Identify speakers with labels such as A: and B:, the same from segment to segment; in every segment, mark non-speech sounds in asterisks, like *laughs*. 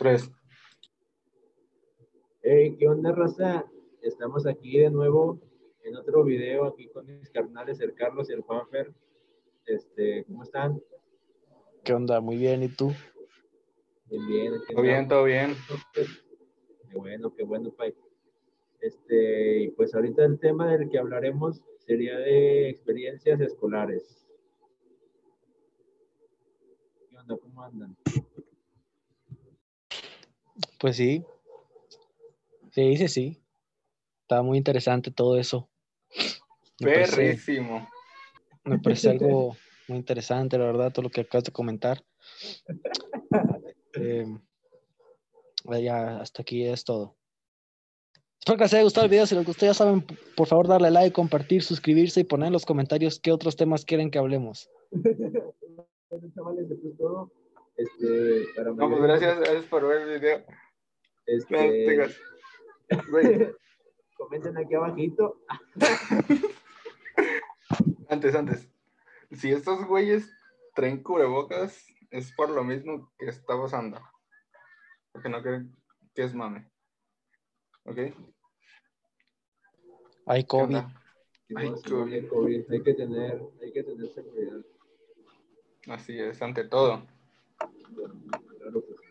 A: Tres.
B: Hey, ¿qué onda, raza? Estamos aquí de nuevo en otro video aquí con mis carnales, el Carlos y el Juanfer. Este, ¿cómo están?
C: ¿Qué onda? Muy bien, ¿y tú?
B: Bien, bien.
A: Todo bien, todo bien.
B: Qué bueno, qué bueno, Pai. Este, y pues ahorita el tema del que hablaremos sería de experiencias escolares. ¿Qué onda? ¿Cómo andan?
C: Pues sí. Se dice sí. Está muy interesante todo eso.
A: Perrísimo.
C: me parece *laughs* algo muy interesante, la verdad, todo lo que acabas de comentar. Eh, ya, hasta aquí es todo. Espero que les haya gustado el video. Si les gustó, ya saben, por favor, darle like, compartir, suscribirse y poner en los comentarios qué otros temas quieren que hablemos. *laughs*
B: Bueno, chavales, esto es todo. Este, para
A: No, pues gracias, gracias por ver el video. No
B: Este,
A: Güey, *laughs*
B: comenten aquí abajito. *laughs*
A: antes, antes. Si estos güeyes traen cubrebocas, es por lo mismo que está pasando. Porque no creen que es mame. ¿Ok?
C: Hay COVID.
B: hay COVID, Hay que tener, hay que tener seguridad.
A: Así es, ante todo.
B: Claro que sí.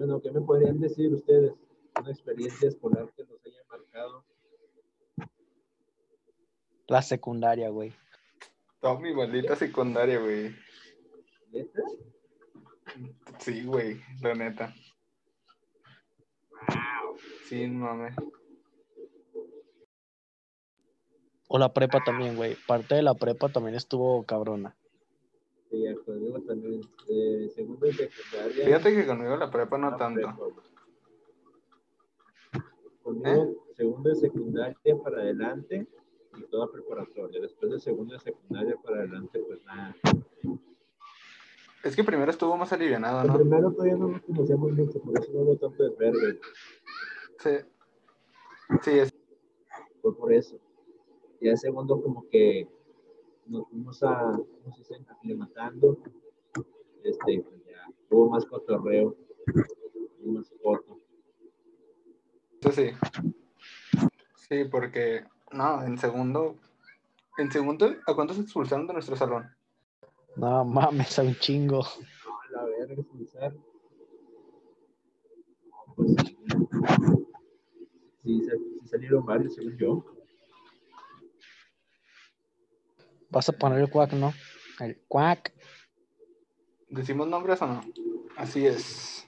B: Bueno, ¿qué me podrían decir ustedes? Una experiencia escolar que los haya marcado.
C: La secundaria, güey.
A: Toda mi maldita secundaria, güey.
B: ¿Neta?
A: Sí, güey, la neta. Sí, mame.
C: O la prepa también, güey. Parte de la prepa también estuvo cabrona.
B: Sí, conmigo también. De segundo y secundaria.
A: Fíjate que conmigo la prepa no
B: la
A: tanto.
B: prepa. Conmigo, segundo y secundaria para adelante y toda preparatoria. Después de segundo y secundaria para adelante, pues nada.
A: Es que primero estuvo más alivianado,
B: El
A: ¿no?
B: primero todavía no nos conocíamos mucho, por eso no hubo tanto desvergue.
A: Sí. Sí, es.
B: Fue por eso. Ya el segundo, como que nos fuimos a, ¿cómo se dice? Aclimatando. Este, pues ya hubo más cotorreo, hubo más foto.
A: Eso sí. Sí, porque. No, en segundo. En segundo, ¿a cuántos expulsaron de nuestro salón?
C: No mames, a un chingo.
B: A la verga, expulsar. Pues sí. Sí salieron varios, según yo.
C: Vas a poner el cuac, ¿no? El cuac.
A: ¿Decimos nombres o no? Así es.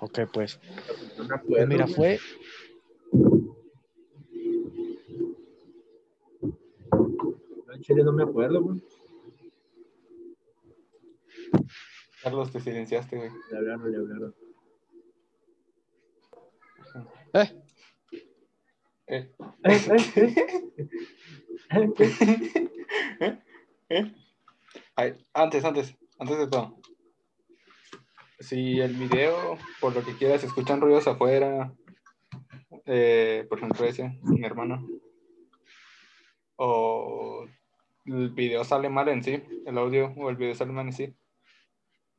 C: Ok, pues.
B: No me
C: Pues
B: acuerdo.
C: mira, fue.
B: No, en Chile no me acuerdo, güey.
A: Carlos, te silenciaste, güey.
B: Le hablaron, le hablaron.
C: Eh,
A: Eh. *laughs*
B: Eh.
A: Ay, antes, antes, antes de todo. Si el video, por lo que quieras, escuchan ruidos afuera, eh, por ejemplo ese, mi hermano, o el video sale mal en sí, el audio o el video sale mal en sí,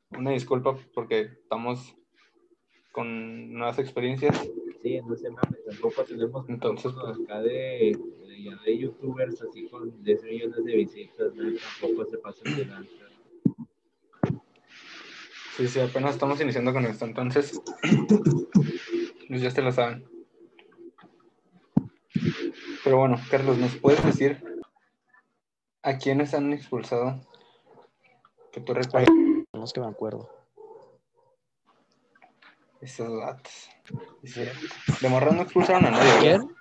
A: una disculpa porque estamos con nuevas experiencias.
B: Sí, no se mames, tampoco tenemos
A: Entonces, pues-
B: acá de, de, ya de youtubers así con 10 millones de visitas, ¿no? tampoco se pasan de lanza.
A: Sí, sí, apenas estamos iniciando con esto, entonces, *clears throat* pues ya se lo saben. Pero bueno, Carlos, ¿nos puedes decir a quiénes han expulsado? Que tú recuerdas
C: no es que me acuerdo.
A: esos datos. De morro no expulsaron a nadie.
C: ¿Quién?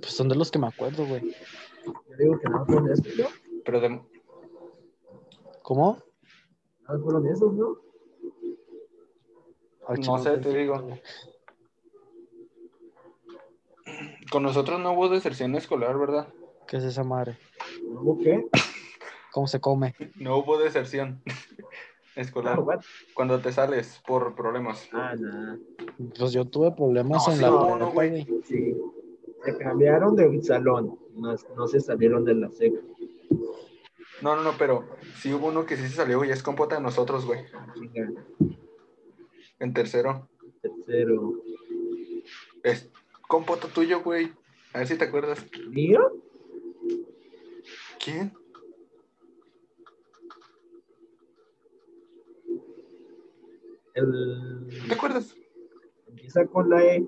C: Pues son de los que me acuerdo, güey.
B: Yo digo que no fueron esos, ¿no?
A: Pero de,
C: ¿Cómo?
B: No fueron esos, ¿no?
C: Ay,
A: No
C: chico,
A: sé, te digo. con nosotros no hubo deserción escolar, ¿verdad?
C: ¿Qué es esa madre?
B: ¿No hubo qué?
C: ¿Cómo se come?
A: No hubo deserción *laughs* escolar.
B: Ah, what?
A: Cuando te sales por problemas.
B: Ah, nada.
C: Pues yo tuve problemas
A: No,
C: en
A: sí,
C: la
A: no,
C: prepa,
A: no, güey.
B: Sí. Se cambiaron de salón. más no se salieron de la seca.
A: No, no, no, pero sí hubo uno que sí se salió, güey. Es compota de nosotros, güey. En tercero.
B: tercero.
A: Es compota tuyo, güey. A ver si te acuerdas.
B: ¿Mío?
A: ¿Quién?
B: El...
A: ¿Te acuerdas?
B: Empieza con la E.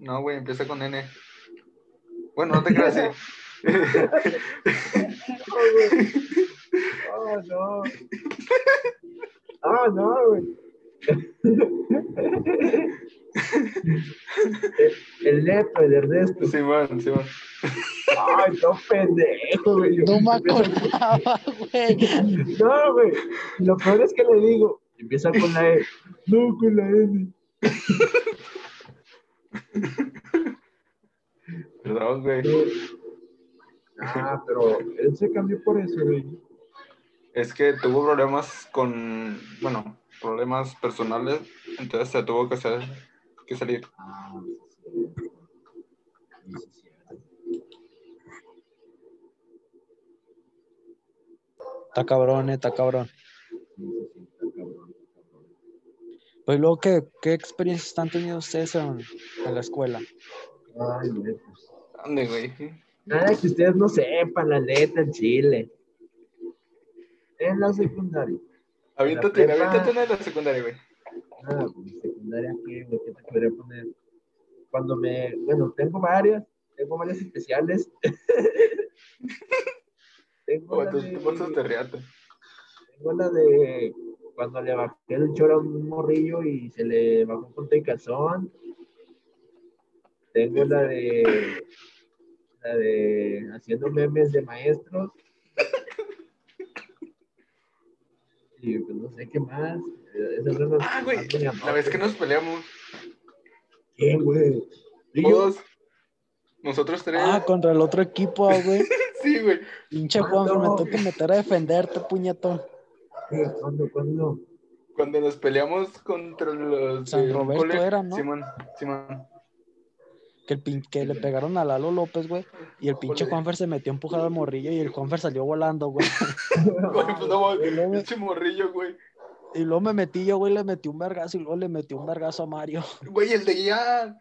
A: No, güey, empieza con N. Bueno, no te creas, sí.
B: Oh, no. Ah, no, güey. el, el neto, el Ernesto.
A: Simón, Simón.
B: Ay, no pendejo, güey.
C: No me acordaba, güey.
B: No, güey. Lo peor es que le digo, empieza con la E. *laughs* No, con la N.
A: Perdón, güey.
B: Ah, pero él se cambió por eso, güey.
A: Es que tuvo problemas con, bueno, problemas personales, entonces se tuvo que, hacer, que salir.
B: Ah, sí, sí. Sí, sí, sí.
C: Está cabrón, eh, está cabrón.
B: Sí, sí, sí, está cabrón, está cabrón.
C: Pues luego, ¿qué, qué experiencias han tenido ustedes en, en la escuela?
B: Ay, güey, pues.
A: ¿Dónde, güey?
B: Nada que ustedes no sepan, la neta, en Chile. En la secundaria.
A: Aviéntate,
B: prepa.
A: aviéntate una de la secundaria, güey.
B: Ah, pues secundaria, ¿qué, güey? ¿Qué te podría poner? Cuando me. Bueno, tengo varias. Tengo varias especiales. *laughs* tengo,
A: Güey,
B: la
A: tus
B: de, tengo la de. Cuando le bajé el choro a un morrillo y se le bajó un ponte de calzón. Tengo la de. La de. Haciendo memes de maestros. Y pues no sé qué más. Esas son las
A: Ah, güey, la vez que nos peleamos,
B: ¿Quién, güey?
A: Nosotros tres.
C: Ah, contra el otro equipo, güey. *laughs*
A: Sí, güey.
C: Pinche Juanfer, me tengo que meter a defenderte, puñetón.
B: ¿Cuándo, cuándo?
A: Cuando nos peleamos contra los.
C: San Roberto
A: cole,
C: era, ¿no?
A: Simón, Simón.
C: Que, el pin- que le pegaron a Lalo López, güey. Y el pinche. Juanfer se metió a empujar al morrillo y el Juanfer salió volando, güey. *laughs*
A: Pues no,
C: Y luego, me,
A: pinche morrillo, güey.
C: y luego me metí yo, güey, le metí un vergazo y luego le metí un vergazo a Mario.
A: Güey, el de ya.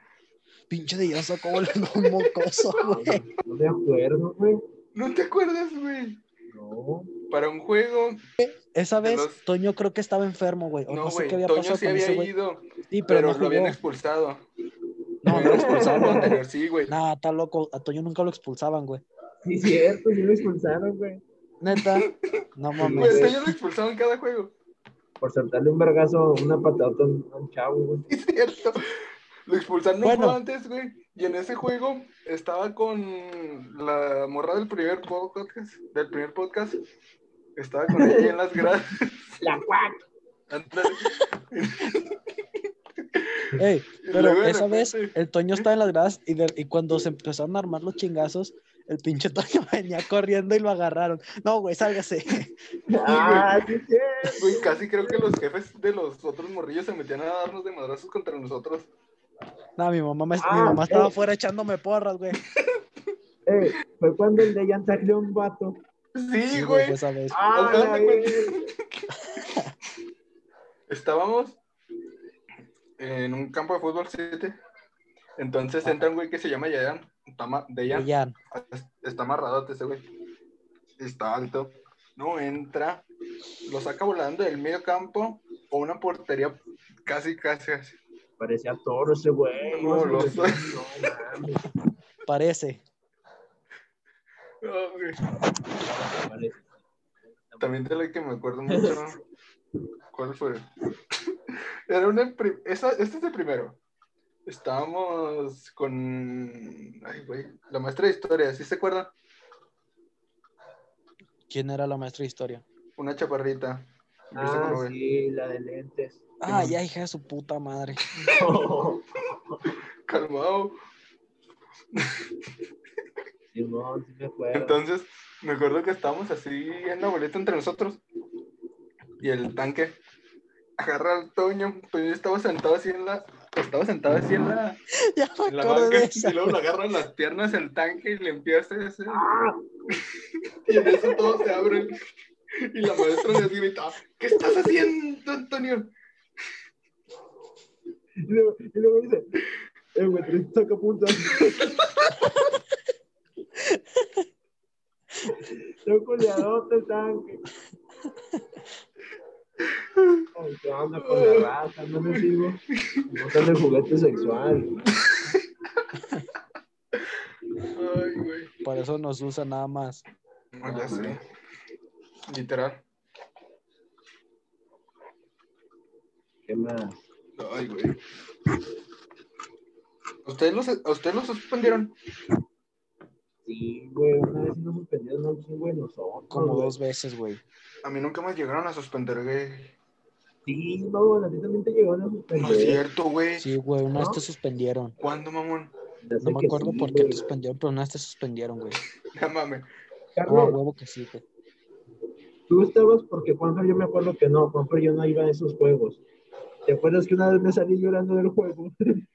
C: Pinche de ya sacó volando un mocoso, *laughs* güey.
B: No me acuerdo, güey.
A: ¿No te acuerdas, güey?
B: No.
A: Para un juego.
C: Esa vez,
A: los-
C: Toño creo que estaba enfermo, güey. O no,
A: No,
C: sé había
A: Toño
C: pasado
A: sí
C: con ese
A: había
C: güey.
A: ido,
C: Sí, pero,
A: pero
C: no
A: lo habían expulsado.
C: No,
A: Lo
C: no lo
A: habían expulsado
C: expulsaron.
A: anterior, sí, güey.
C: Nah, está loco. A Toño nunca lo expulsaban, güey.
B: Sí, cierto, sí lo expulsaron, güey.
C: Neta. *laughs* No mames.
A: Toño lo expulsaban en cada juego.
B: Por soltarle un vergazo, una patata a un chavo, güey. *laughs*
A: Es cierto. Lo expulsaron
C: Bueno.
A: antes, güey. Y en ese juego estaba con la morra del primer podcast. Del primer podcast. Estaba con ella en las gradas. *laughs*
B: La cuac.
A: Ándale. *laughs*
C: Ey,
A: Y
C: pero esa vez el Toño estaba en las gradas y, de- y cuando se empezaron a armar los chingazos, el pinche Toño *laughs* venía corriendo y lo agarraron. No, güey, sálgase.
B: Ah, sí.
A: Güey, casi creo que los jefes de los otros morrillos se metían a darnos de madrazos contra nosotros.
C: No, mi mamá, me- mi
B: Ah,
C: mamá estaba
B: eh.
C: afuera echándome porras, güey. *laughs*
B: Eh, fue cuando el de Jan salió un vato.
A: Sí,
C: Sí,
A: güey.
B: Ah. *laughs*
A: Estábamos en un campo de fútbol 7. Entonces
C: Ah.
A: entra un güey que se llama Yayan. Dejan. Está amarradote ese güey. Está alto. No entra. Lo saca volando del medio campo o una portería casi, casi así.
B: Parecía toro ese güey.
A: No, lo
B: sé.
A: soy.
B: No, mames.
C: Parece.
A: También de la que me acuerdo mucho. ¿Cuál fue? Era una. Esa, este es el primero. Estábamos con. Ay, güey. La maestra de historia, ¿sí se acuerdan?
C: ¿Quién era la maestra de historia?
A: Una chaparrita.
B: Ah, sí, la de lentes.
C: Ah, ya, hija de su puta madre. *laughs*
A: Calmado.
B: Simón, sí me acuerdo.
A: Entonces, me acuerdo que estábamos así en la boleta entre nosotros. Y el tanque agarra al Toño. Toño estaba sentado así en la, estaba sentado así en la, *laughs*
C: Ya me
A: en la banca
C: de esa.
A: y luego le agarran las piernas el tanque y le empieza a hacer. *laughs*
B: ¡Ah!
A: Y en eso todos se abren. Y la maestra les grita, ¿qué estás haciendo, Antonio?
B: Y luego, y luego dice, eh, güey, traes sacapuntas. Tengo coleadote el tanque. Ay, ¿Qué onda con la raza? No me sigo. No sale juguete sexual.
A: Ay, güey.
C: Por eso nos usa nada más.
A: No, ya sé. Literal.
B: ¿Qué más?
A: Ay, güey. ¿Ustedes los, ¿A ustedes los suspendieron?
B: Sí, güey, una vez nos suspendieron un chingo de nosotros.
C: Como
B: güey.
C: dos veces, güey.
A: A mí nunca me llegaron a suspender, güey.
B: Sí, no, a ti también te llegaron a
A: No
B: suspender.
A: es cierto, güey.
C: Sí, güey, una vez
B: ¿No?
C: te suspendieron.
A: ¿Cuándo, mamón?
C: No me acuerdo
B: sí,
C: por qué
B: güey.
C: te suspendieron, pero una vez te suspendieron, güey. *laughs*
A: No mames.
C: No, a
B: Carlos,
C: huevo que sí, güey.
B: Tú estabas porque Juanfer yo me acuerdo que no, Juanfer yo no iba a esos juegos. ¿Te acuerdas que una vez me salí llorando del juego? *laughs*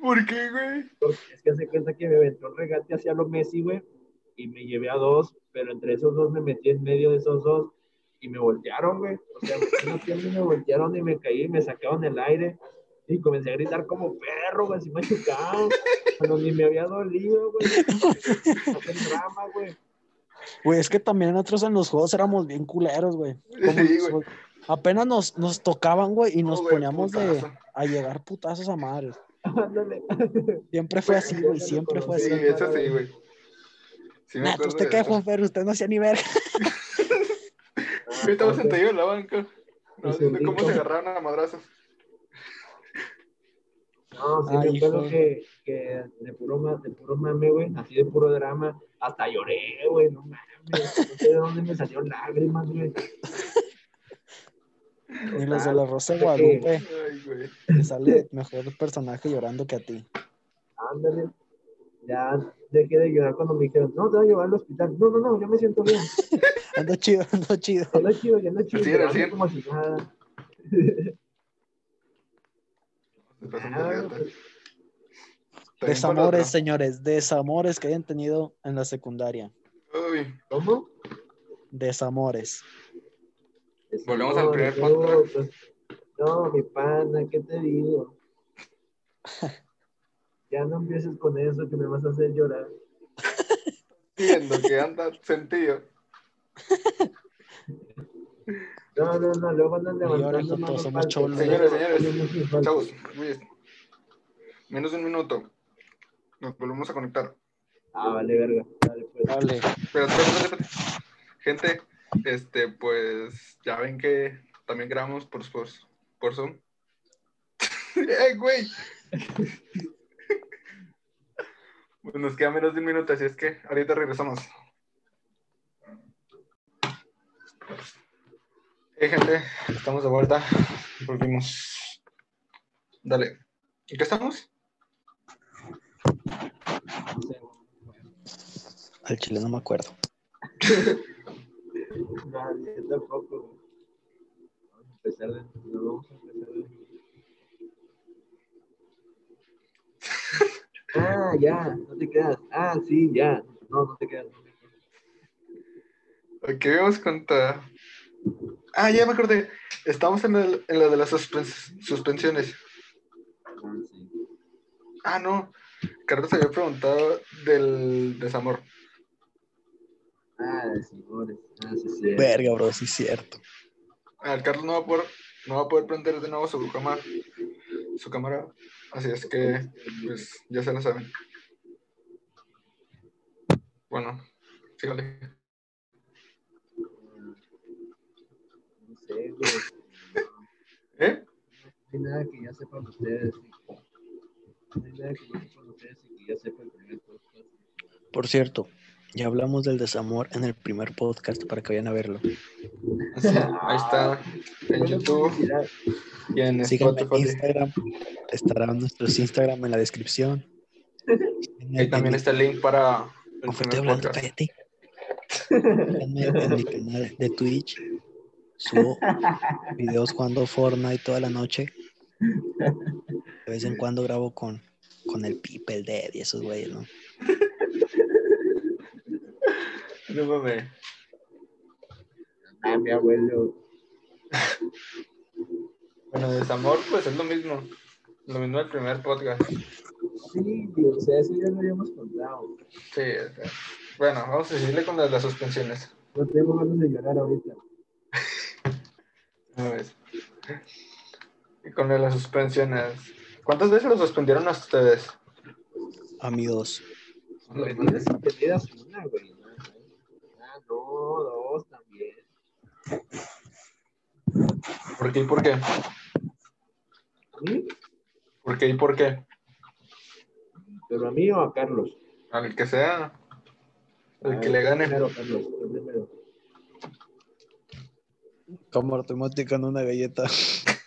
A: ¿Por qué, güey?
B: Porque es que hace cuenta que me aventó el regate hacia lo Messi, güey, y me llevé a dos, pero entre esos dos me metí en medio de esos dos y me voltearon, güey. O sea, me, me voltearon y me caí y me sacaron el aire y comencé a gritar como perro, güey, así machucado, cuando ni me había dolido, güey. Hacer drama, güey.
C: Güey, es que también nosotros en los juegos éramos bien culeros, güey.
A: Sí, güey.
C: Apenas nos, nos tocaban, güey, y nos poníamos de, a llegar putazos a madres.
B: Ándale.
C: Siempre fue así, güey, siempre fue
A: Sí,
C: así.
A: eso sí, güey. Sí
C: Nah,
A: acuerdo
C: ¿usted qué. Juan Fer? Usted no hacía ni verga. *laughs*
A: Yo estaba en la banca. No, cómo se agarraron a madrazos.
B: No, sí,
C: Ay,
B: me acuerdo que, que de, puro, de puro mame, güey, así de puro drama, hasta lloré, güey, no mames, no sé de dónde me salieron lágrimas, güey. *laughs*
C: Ni los de la Rosa de Guadalupe. Le sale mejor personaje llorando que a ti.
B: Ándale. Ya dejé de llorar cuando me dijeron, no, te voy a llevar al hospital. No, no, no, yo me siento bien. *laughs*
C: Ando chido, ando chido.
B: Ya no es chido, ya no es chido.
A: Sí.
B: como si nada. *laughs* Ah,
C: Desamores,
A: otro.
C: señores, desamores que hayan tenido en la secundaria.
A: Uy,
B: ¿Cómo?
C: Desamores.
A: Volvemos al primer
B: no,
A: podcast.
B: pues, No, mi pana, ¿qué te digo? *laughs* Ya no empieces con eso que me vas a hacer llorar.
A: viendo que anda sentido. *laughs*
B: No, no, no, luego andan
C: No llores,
B: levantando
C: Joto,
B: manos
C: somos cholos.
A: Señores, señores.
B: Falsas.
A: Chavos, menos de un minuto. Nos volvemos a conectar.
B: Ah, vale, verga. Dale, pues.
C: Dale.
A: Pero espérate, espérate, espérate. Gente, este, pues ya ven que también grabamos por, por, por Zoom. *laughs* ¡Eh, güey! Pues nos queda menos de un minuto, así es que ahorita regresamos. Eh, gente, estamos de vuelta. Volvimos. Dale. ¿En qué estamos?
C: Al chile no me acuerdo.
B: Tampoco. Vamos a empezar de Ah, ya, no te quedas. Ah, sí, ya. No, no te quedas. no te quedas.
A: ¿Qué vamos contar? Ah, ya me acordé. Estamos en, el, en la de las suspens- suspensiones.
B: Ah,
A: no. Carlos había preguntado del desamor.
B: Ah, señores. Ah, sí, sí.
C: Verga, bro, sí es cierto.
A: Ah, Carlos no va a poder, no va a poder prender de nuevo su cámara. Su cámara. Así es que, pues, ya se lo saben. Bueno, sígale.
B: Sé, güey.
A: ¿Eh?
B: No hay nada que ya sepan ustedes. No hay nada que ya sepan ustedes y que ya sepan el primer podcast.
C: Por cierto, ya hablamos del desamor en el primer podcast para que vayan a verlo.
A: Sí, ahí está. En YouTube
B: publicidad.
A: y en
C: Síganme en. Instagram. Estarán nuestros Instagram en la descripción.
A: Ahí también está el link para el primer podcast.
C: cállate. En mi canal de Twitch. Subo *laughs* videos jugando Fortnite toda la noche. De vez en cuando grabo con, con el Pipe, el Dead y esos güeyes, ¿no?
A: No mames.
B: Ah, mi abuelo.
A: Bueno, desamor, pues es lo mismo. Lo mismo del primer podcast.
B: Sí, tío, o sea, eso ya lo habíamos contado.
A: Sí, o sea, bueno, vamos a seguirle con las, las suspensiones.
B: No tengo ganas de llorar ahorita.
A: Y con las suspensiones. ¿Cuántas veces lo suspendieron a ustedes?
B: Suspendidas una, güey. ¿no? Ah, no, dos también.
A: ¿Por qué y por qué?
B: ¿Sí?
A: ¿Por qué y por qué?
B: ¿Pero a mí o a Carlos?
A: Al que sea. El
B: Ah,
A: que le gane.
B: Primero, Carlos, primero.
C: Como en una galleta. *laughs*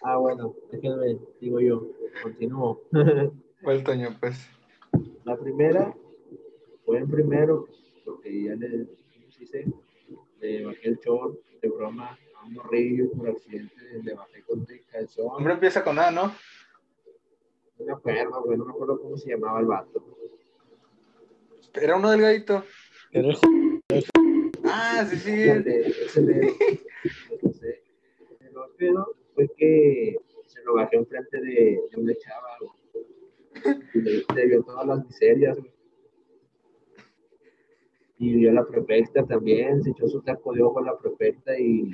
B: Ah, bueno, déjenme, digo yo. Continúo. *laughs*
A: Fue el Toño, pues.
B: La primera fue en primero, porque ya le hice, le bajé el short de broma a un morrillo por accidente, le bajé con el calzón.
A: Hombre empieza con A, ¿no?
B: No me acuerdo, güey, no me acuerdo cómo se llamaba el vato.
A: Era uno delgadito.
C: Era el *laughs*
A: Ah, sí, sí.
B: Ese de, no sé. Pero el pedo fue que se lo bajé enfrente de, de una chava, güey. Y le, le vio todas las miserias, güey. Y vio a la prefecta también, se echó su taco de ojo a la prefecta y,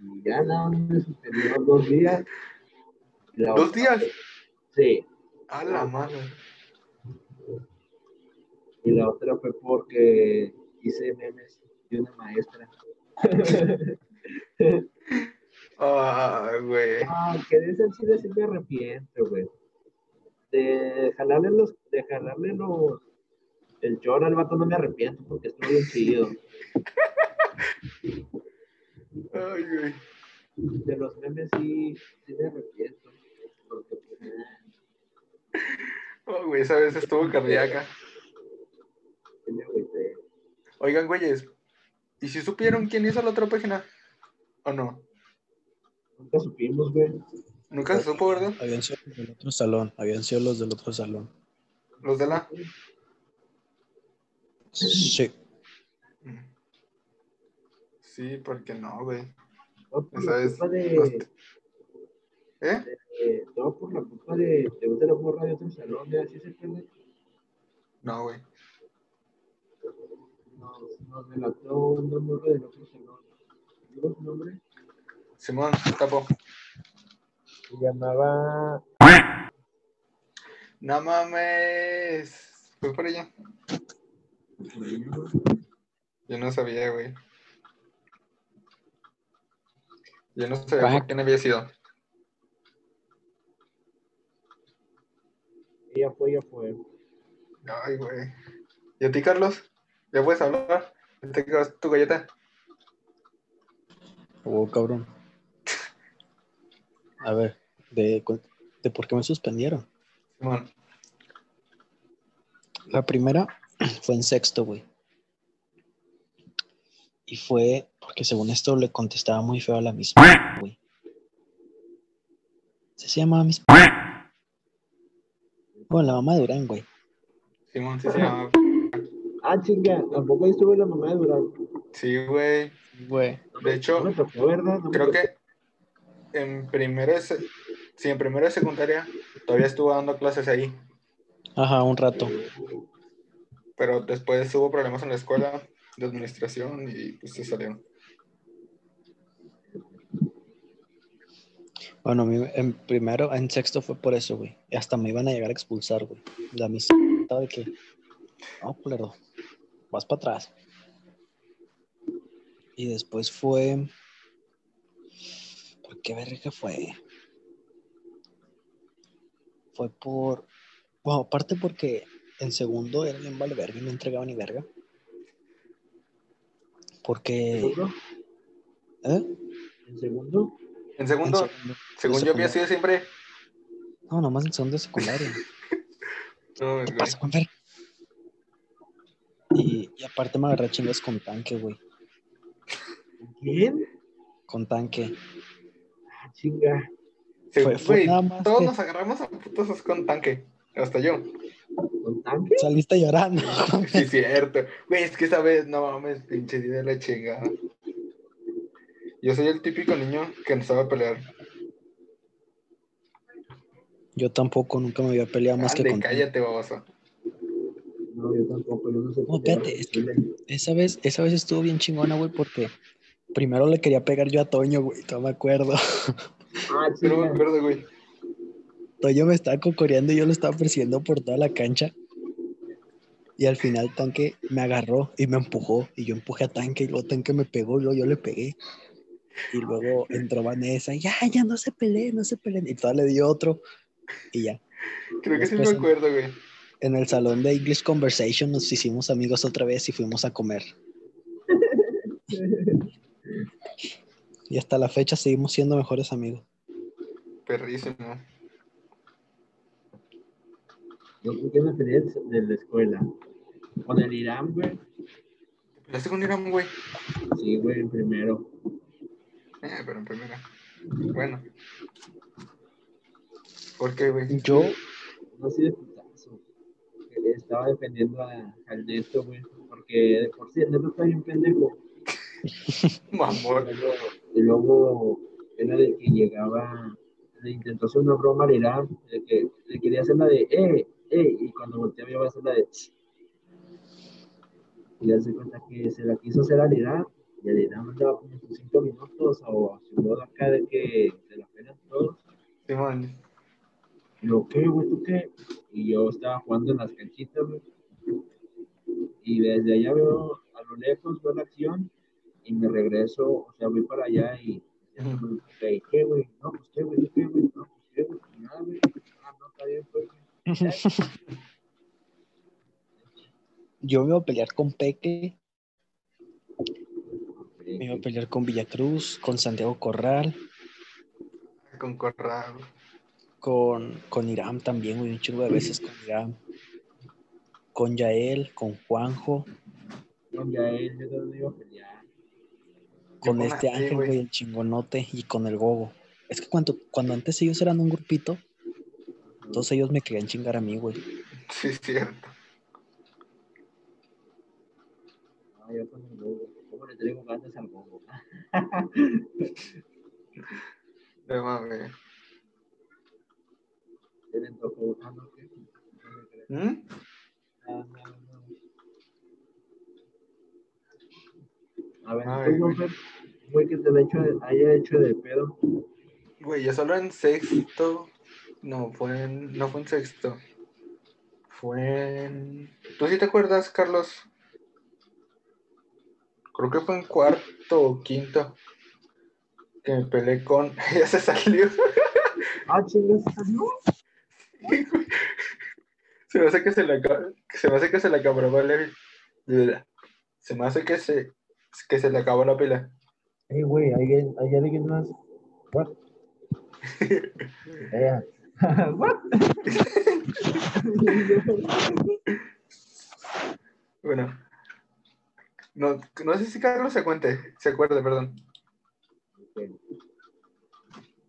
B: y ya nada, me suspendió dos días. La
A: ¿Dos
B: otra-
A: días?
B: Sí,
A: A la madre.
B: y la otra fue porque hice memes de una maestra. *laughs*
A: Ah, güey.
B: Ah, que de ese sí, de sí me arrepiento, güey. De jalarle los, de jalarle los, el choro al vato no me arrepiento porque estuvo bien chido.
A: Ay, güey.
B: De los memes sí, sí me arrepiento. Porque, pues,
A: Oh, güey, esa vez estuvo cardíaca.
B: sí me agüité.
A: Oigan, güeyes. ¿Y si supieron quién hizo la otra página? ¿O no?
B: Nunca supimos, güey.
A: Nunca se supo, ¿verdad?
C: Habían sido los del otro salón. Habían sido los del otro salón.
A: Los de la.
C: Sí.
A: Sí, porque no, güey.
B: Todo por
A: Esa
B: la
A: es-
B: culpa de,
A: ¿Eh?
B: de- todo por la culpa de, de una morra de otro salón, ¿de así se acuerdan?
A: No, güey.
B: Nos, nos delató una morra del otro salón. ¿Digo su nombre?
A: Simón, capo.
B: Se llamaba
A: No mames. Fue por ella. Yo no sabía, güey. Yo no sabía quién había sido.
B: Ella fue, ella fue.
A: Ay, güey. ¿Y a ti, Carlos? ¿Ya puedes hablar? ¿Ya te quedas tu galleta?
C: Oh, cabrón. A ver, de, de por qué me suspendieron.
A: Simón.
C: La primera *clears throat* fue en sexto, güey. Y fue porque según esto le contestaba muy feo a la misma, güey. ¿Se se llamaba Miss? Bueno, la mamá de Durán, güey.
A: Simón, sí se llama.
B: Ah, chinga, tampoco ahí estuve la mamá de Durán.
A: Sí, güey.
C: Güey.
A: De hecho,
B: No me tocó, ¿verdad? No me
A: creo
B: tocó.
A: que en primero sí, en primero de secundaria todavía estuvo dando clases ahí.
C: Ajá, un rato.
A: Pero después hubo problemas en la escuela de administración y pues se salieron.
C: Bueno, en primero, en sexto fue por eso, güey. Hasta me iban a llegar a expulsar, güey. La mis estaba de que, no, culero, vas para atrás. Y después fue, ¿por qué verga fue? Fue por, bueno, aparte porque en segundo era bien vale verga y no entregaba ni verga. Porque,
B: ¿Segundo?
C: ¿eh?
B: ¿En segundo?
A: En
C: En
A: segundo,
C: segundo.
A: según yo había sido siempre.
C: No, nomás en segundo de secundaria. *laughs*
A: No,
C: ¿Qué pasa, Juan? Y, y aparte me agarré chingas con tanque, güey.
B: ¿Quién?
C: Con tanque.
B: Chinga.
A: Sí,
C: Fue- fue nada más
A: todos
C: que-
A: nos agarramos a putos con tanque. Hasta yo.
B: ¿Con tanque?
C: Saliste llorando. *laughs*
A: Sí, cierto. Güey, es que esa vez, no mames, pinche día de la chingada. Yo soy el típico niño que no sabe pelear.
C: Yo tampoco, nunca me había peleado más que
A: Ande,
C: con
A: cállate, baboso.
B: No, yo tampoco, yo no sé.
C: No,
B: pelear,
C: espérate, es
B: chile.
C: Esa vez, esa vez estuvo bien chingona, güey, porque primero le quería pegar yo a Toño, güey, no me acuerdo.
B: Ah, sí,
A: no me acuerdo, güey.
C: Toño me estaba cocoreando y yo lo estaba persiguiendo por toda la cancha. Y al final Tanque me agarró y me empujó. Y yo empujé a Tanque y luego Tanque me pegó y luego yo le pegué. Y luego entró Vanessa y ya, ya no se peleen, no se peleen. Y todavía le dio otro. Y ya.
A: Creo que sí me acuerdo, güey.
C: En el salón de English Conversation nos hicimos amigos otra vez y fuimos a comer. *laughs* Y hasta la fecha seguimos siendo mejores amigos.
A: Perrísimo.
B: Yo creo que me peleé de la escuela. Con el Irán, güey.
A: ¿Peleaste con Irán, güey?
B: Sí, güey, en primero.
A: Eh, pero en primera. Bueno. ¿Por qué, güey?
C: Yo,
B: No así de putazo. Estaba defendiendo a, al Neto, güey. Porque de por sí el Neto está bien pendejo. Y *laughs*
A: Mamón.
B: Y luego era de que llegaba, le intentó hacer una broma Irán, de que le quería hacer la de eh, eh, y cuando volteaba iba a hacer la de "Ch". Y ya se cuenta que se la quiso hacer al Irán, y el Irán andaba como sus cinco minutos o a su modo acá de que se la pegan todos.
A: Simón.
B: Y yo, ¿qué, güey? ¿Tú qué? Y yo estaba jugando en las canchitas, güey. Y desde allá veo, a lo lejos veo la acción y me regreso, o sea, voy para allá y me ¿qué, ¿qué, güey? No, pues qué, güey, ¿qué, güey? No, pues qué, güey, Pues nada, güey. Ah, no, está bien, pues, *laughs*
C: yo me iba a pelear con Peque, me iba a pelear con Villacruz, con Santiago Corral,
A: Con Corral.
C: con, con Irán también, güey, un chingo de veces con Irán. Con Yael, con Juanjo,
B: No, ya él, yo no iba a pelear.
C: Con este
A: nadie,
C: Ángel,
A: güey.
C: el chingonote, y con el Gogo. Es que cuando, cuando antes ellos eran un grupito, todos ellos me querían chingar a mí, güey.
A: Sí, es cierto.
B: No, yo con el Gogo. ¿Cómo le traigo ganas al Gogo? *laughs*
A: No mames.
B: Ah, no, ¿qué? No me crees.
A: ¿Mm?
B: Ah, no, no. A ver,
A: Ay,
B: tú,
A: güey.
B: Gonfer, güey, que te lo hecho de- haya hecho de pedo.
A: Güey, yo solo en sexto. No, fue en. No fue en sexto. Fue en. ¿Tú sí te acuerdas, Carlos? Creo que fue en cuarto o quinto. Que me peleé con. *laughs* ya se salió.
B: Ah, chingas, ¿no?
A: Se me hace que se le acaba. Se me hace que se le acabó la Se me hace que se. Que se le acabó la pila.
B: Ey, güey, ¿hay, hay alguien más. What? *laughs* Eh, *laughs* What?
A: Bueno. No, no sé si Carlos se cuente. Se acuerde, perdón.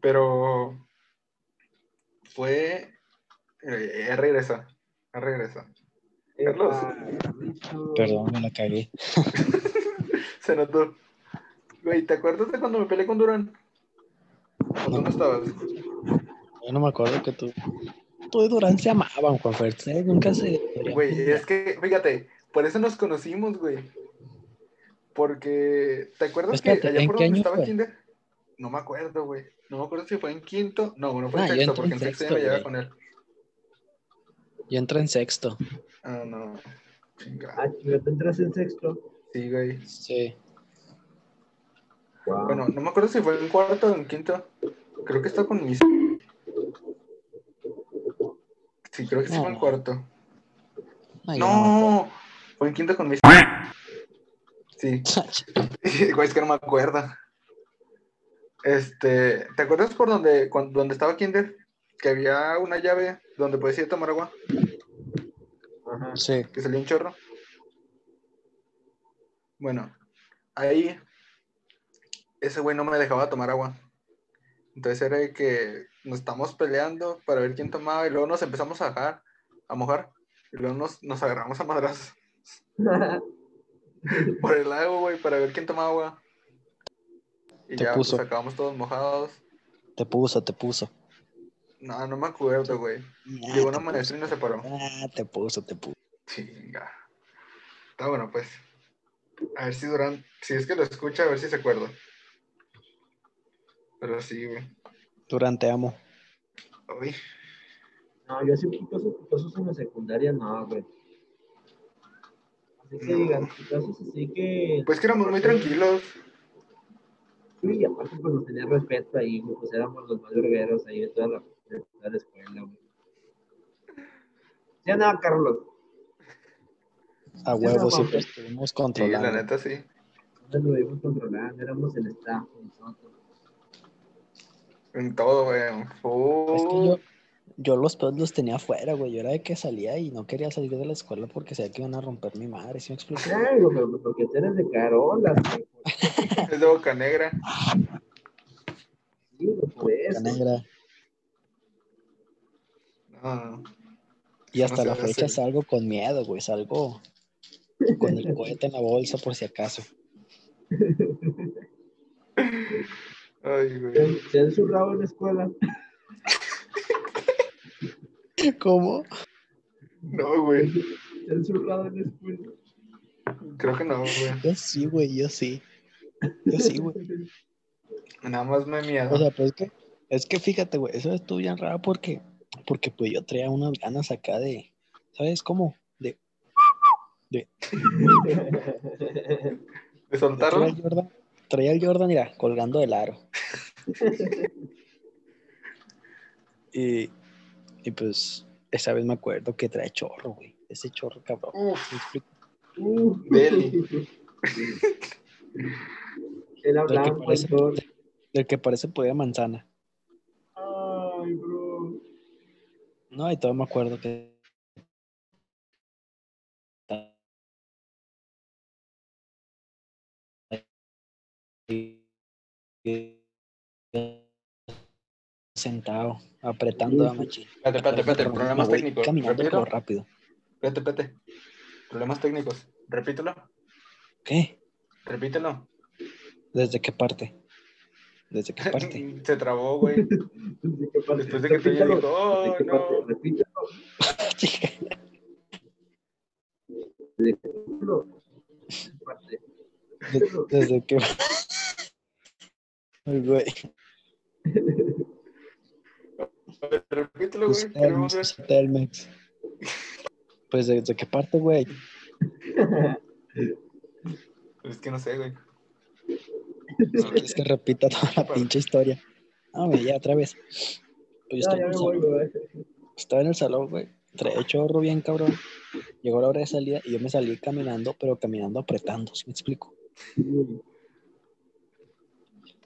A: Pero fue. Eh, ya regresa. Regresa. Carlos.
C: Perdón, me la cagué. *laughs*
A: Se notó. Güey, ¿te acuerdas de cuando me peleé con Durán? ¿O tú no estabas?
C: Yo no me acuerdo que tú. Tú y Durán se amaban, Juan Fer. Nunca se.
A: Güey, es que, fíjate, por eso nos conocimos, güey. Porque, ¿te acuerdas
C: Espérate,
A: que allá
C: ¿en
A: por donde
C: año
A: estaba
C: fue?
A: Kinder? No me acuerdo, güey. No me acuerdo si fue en quinto. No, no fue en
C: Ah,
A: sexto, porque en sexto ya me llevaba con él.
C: Yo entré en sexto.
A: Ah, no. Chingada.
B: Ah, ¿te entras en sexto?
A: Sí, güey.
C: Sí.
B: Wow.
A: Bueno, no me acuerdo si fue en cuarto o en quinto. Creo que está con mis. Sí, creo que sí fue en
C: No.
A: cuarto.
C: No, no
A: No, fue en quinto con mis. Sí, *laughs* güey, es que no me acuerdo. Este, ¿te acuerdas por donde, cuando, donde estaba Kinder? Que había una llave donde podías ir a tomar agua,
B: Ajá.
C: Sí.
A: que salía un chorro. Bueno, ahí ese güey no me dejaba tomar agua. Entonces era de que nos estamos peleando para ver quién tomaba y luego nos empezamos a bajar, a mojar, y luego nos, nos agarramos a madrazos *laughs* por el lago, güey, para ver quién tomaba agua. Y
C: Te
A: ya,
C: puso.
A: pues acabamos todos mojados.
C: Te puso, te puso.
A: No, no me acuerdo, güey.
C: Ah,
A: Llegó una maestra y nos separó.
C: puso. Ah, te puso, te puso.
A: Chinga. Está bueno, pues. A ver si Durán, si es que lo escucha, a ver si se acuerda. Pero sí, güey.
C: Durán, te amo.
A: Uy,
B: No, yo así picos picosos en la secundaria, no, güey. Así que
A: No.
B: digan, picos así que.
A: Pues que éramos muy tranquilos.
B: Sí, y aparte, pues nos tenía respeto ahí, güey, pues éramos los más vergueros ahí de toda la, de toda la escuela, güey. ¿Sí o no, Carlos?
C: A
B: Sí,
C: huevo, siempre estuvimos
A: Sí, la
C: controlando.
A: neta sí.
B: Nosotros lo íbamos controlando, éramos el staff, nosotros.
A: En todo, güey.
C: Es que yo, yo los pedos los tenía afuera, güey. Yo era de que salía y no quería salir de la escuela porque sabía que iban a romper mi madre, ¿sí me explico?
B: Ay, güey, pero porque tú eres de Carolas, güey. *laughs*
A: Es de boca negra.
B: Sí, güey, por eso.
C: La negra.
A: No,
C: Y
A: no
C: hasta la fecha salgo con miedo, güey. Salgo con el cohete en la bolsa por si acaso.
A: Ay, güey.
B: ¿Se- ¿Se han zurrado en la escuela?
C: ¿Cómo?
A: No, güey.
B: ¿Se han zurrado en la escuela?
A: Creo que no, güey.
C: Yo sí, güey, yo sí. Yo sí, güey.
A: Nada más me miedo.
C: O sea, pues es que, es que fíjate, güey, eso estuvo bien raro porque, porque pues yo traía unas ganas acá de, ¿sabes cómo? De,
A: ¿De soltarlo?
C: traía el Jordan, traía el Jordan, mira, colgando del aro. *laughs* y, y pues, esa vez me acuerdo que trae chorro, güey. Ese chorro, cabrón.
A: Uf.
B: Uh.
A: Deli. *laughs*
B: Era
C: Del que parece,
B: el
C: del que parece podía manzana.
B: Ay, bro.
C: No, y todo me acuerdo que. Sentado, apretando a machín.
A: Espérate, espérate, espérate. Problemas técnicos.
C: Caminando rápido.
A: Espérate, espérate. Problemas técnicos. Repítelo.
C: ¿Qué?
A: Repítelo.
C: ¿Desde qué parte? ¿Desde qué *laughs* parte?
A: Se trabó, güey. *laughs* Después de que te dijo, oh, no.
B: Repítelo. *laughs* ¿De qué parte?
C: De- ¿Desde qué *laughs* Ay, güey.
A: Repítelo,
C: Pues,
A: güey. Ver.
C: Telmex, Telmex. Pues desde qué parte, güey. *laughs*
A: Es que no sé, güey.
C: Quieres que repita toda la pinche historia. No, güey, ya otra vez. Pues yo estaba,
B: ya
C: en
B: me
C: el
B: voy,
C: salón,
B: güey.
C: estaba en el salón, güey. Traía chorro bien cabrón. Llegó la hora de salida y yo me salí caminando, pero caminando apretando, ¿sí me explico?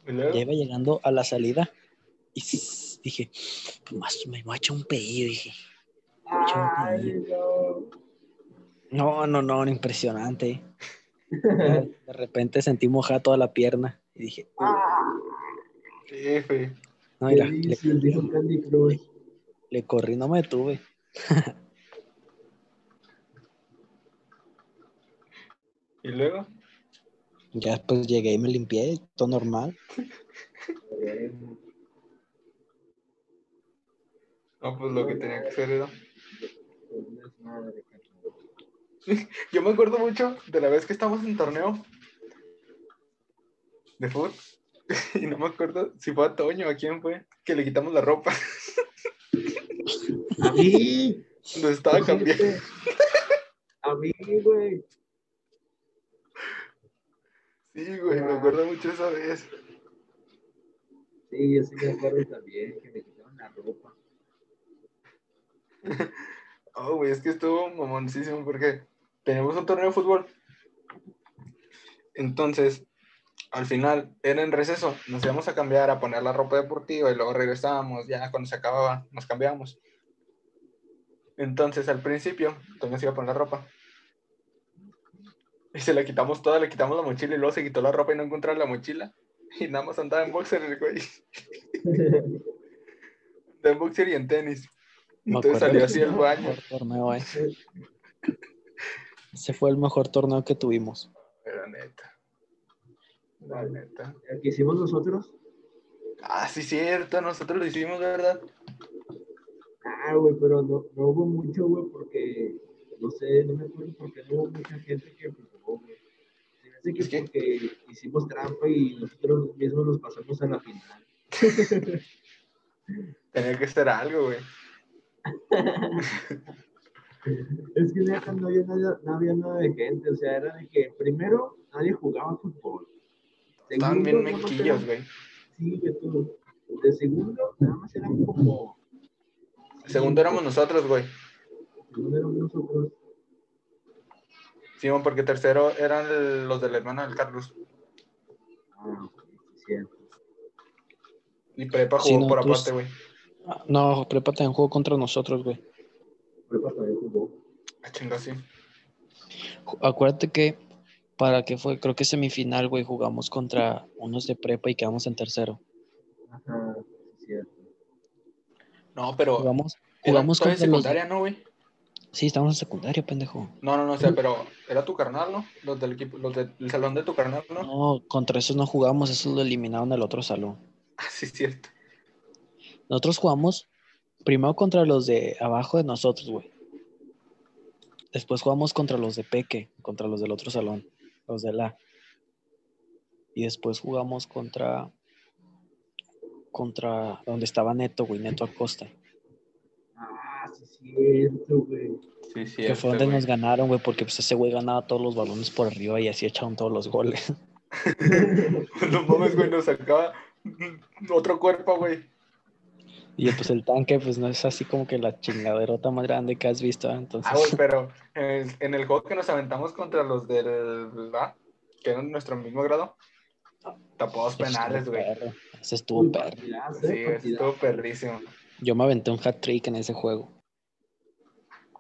C: Ya iba llegando a la salida y *laughs* dije, más me voy a echar un pedillo, dije.
B: Ay, no.
C: No, no, no, impresionante. *laughs* De repente sentí mojada toda la pierna y dije, no, mira, le, le corrí, no me detuve. *laughs*
A: Y luego,
C: Ya después llegué y me limpié, todo normal.
A: no, pues lo que tenía que hacer era. *laughs* Yo me acuerdo mucho de la vez que estábamos en torneo de fútbol. *laughs* Y no me acuerdo si fue a Toño o a quién fue, que le quitamos la ropa.
B: A mí.
A: Nos estaba cambiando.
B: A mí, güey.
A: Sí, güey, me acuerdo mucho esa vez.
B: Sí, yo sí me acuerdo también que me quitaron la ropa. *laughs*
A: Oh, güey, es que estuvo mamoncísimo porque teníamos un torneo de fútbol. Entonces, al final, era en receso. Nos íbamos a cambiar, a poner la ropa deportiva y luego regresábamos. Ya cuando se acababa, nos cambiábamos. Entonces, al principio, Toño se iba a poner la ropa. Y se la quitamos toda, le quitamos la mochila y luego se quitó la ropa y no encontraba la mochila. Y nada más andaba en boxer el güey. *laughs* de boxer y en tenis. Entonces salió así el baño.
C: mejor torneo, eh. Ese fue el mejor torneo que tuvimos.
A: La neta. La neta.
B: El que hicimos nosotros.
A: Ah, sí, cierto, nosotros lo hicimos, ¿verdad?
B: Ah, güey, pero no, no hubo mucho, güey, porque no sé, no me acuerdo porque no hubo mucha gente que jugó, güey. Se me hace que
A: Es que-
B: porque hicimos trampa y nosotros mismos nos pasamos a la final. *laughs*
A: Tenía que ser algo, güey. *laughs*
B: Es que neta, no había, nada, no había nada de gente, o sea, era de que primero nadie jugaba fútbol.
A: Estaban bien mequillos, güey.
B: Sí, que tú. De segundo, nada más eran como.
A: Segundo éramos nosotros, güey.
B: Éramos nosotros.
A: Sí, porque tercero eran los del hermano del Carlos.
B: Ah, ok, sí, cierto.
A: Y Prepa
C: Sí,
A: jugó por
C: nosotros-
A: aparte, güey.
C: Ah, No, Prepa también jugó contra nosotros, güey.
B: Prepa también jugó.
A: Ah, chinga, sí.
C: Ju- Acuérdate que para que fue, creo que semifinal, güey, jugamos contra unos de Prepa y quedamos en tercero.
B: Ajá, sí, cierto.
A: No, pero.
C: Jugamos, jugamos contra los...
A: secundaria, ¿no, güey?
C: Sí, estamos en secundaria, pendejo.
A: No, no, no, o sea, pero era tu carnal, ¿no? Los del equipo, los del salón de tu carnal, ¿no?
C: No, contra esos no jugamos, esos lo eliminaron del otro salón. *laughs*
A: Ah, sí, cierto.
C: Nosotros jugamos primero contra los de abajo de nosotros, güey. Después jugamos contra los de Peque, contra los del otro salón, los de la. Y después jugamos contra contra donde estaba Neto, güey, Neto Acosta.
B: Sí, cierto, güey.
A: Sí, sí.
C: que fue donde nos ganaron, güey, porque pues ese güey ganaba todos los balones por arriba y así echaron todos los goles. *laughs*
A: No mames, güey, nos sacaba otro cuerpo, güey.
C: Y pues el tanque, pues no es así como que la chingaderota más grande que has visto, ¿eh? entonces.
A: Ah, güey, pero en el, en el juego que nos aventamos contra los del. ¿verdad? Que eran nuestro mismo grado.
C: Estuvo
A: penales, güey.
C: Ese estuvo perro.
A: Sí, estuvo perrísimo.
C: Yo me aventé un hat trick en ese juego.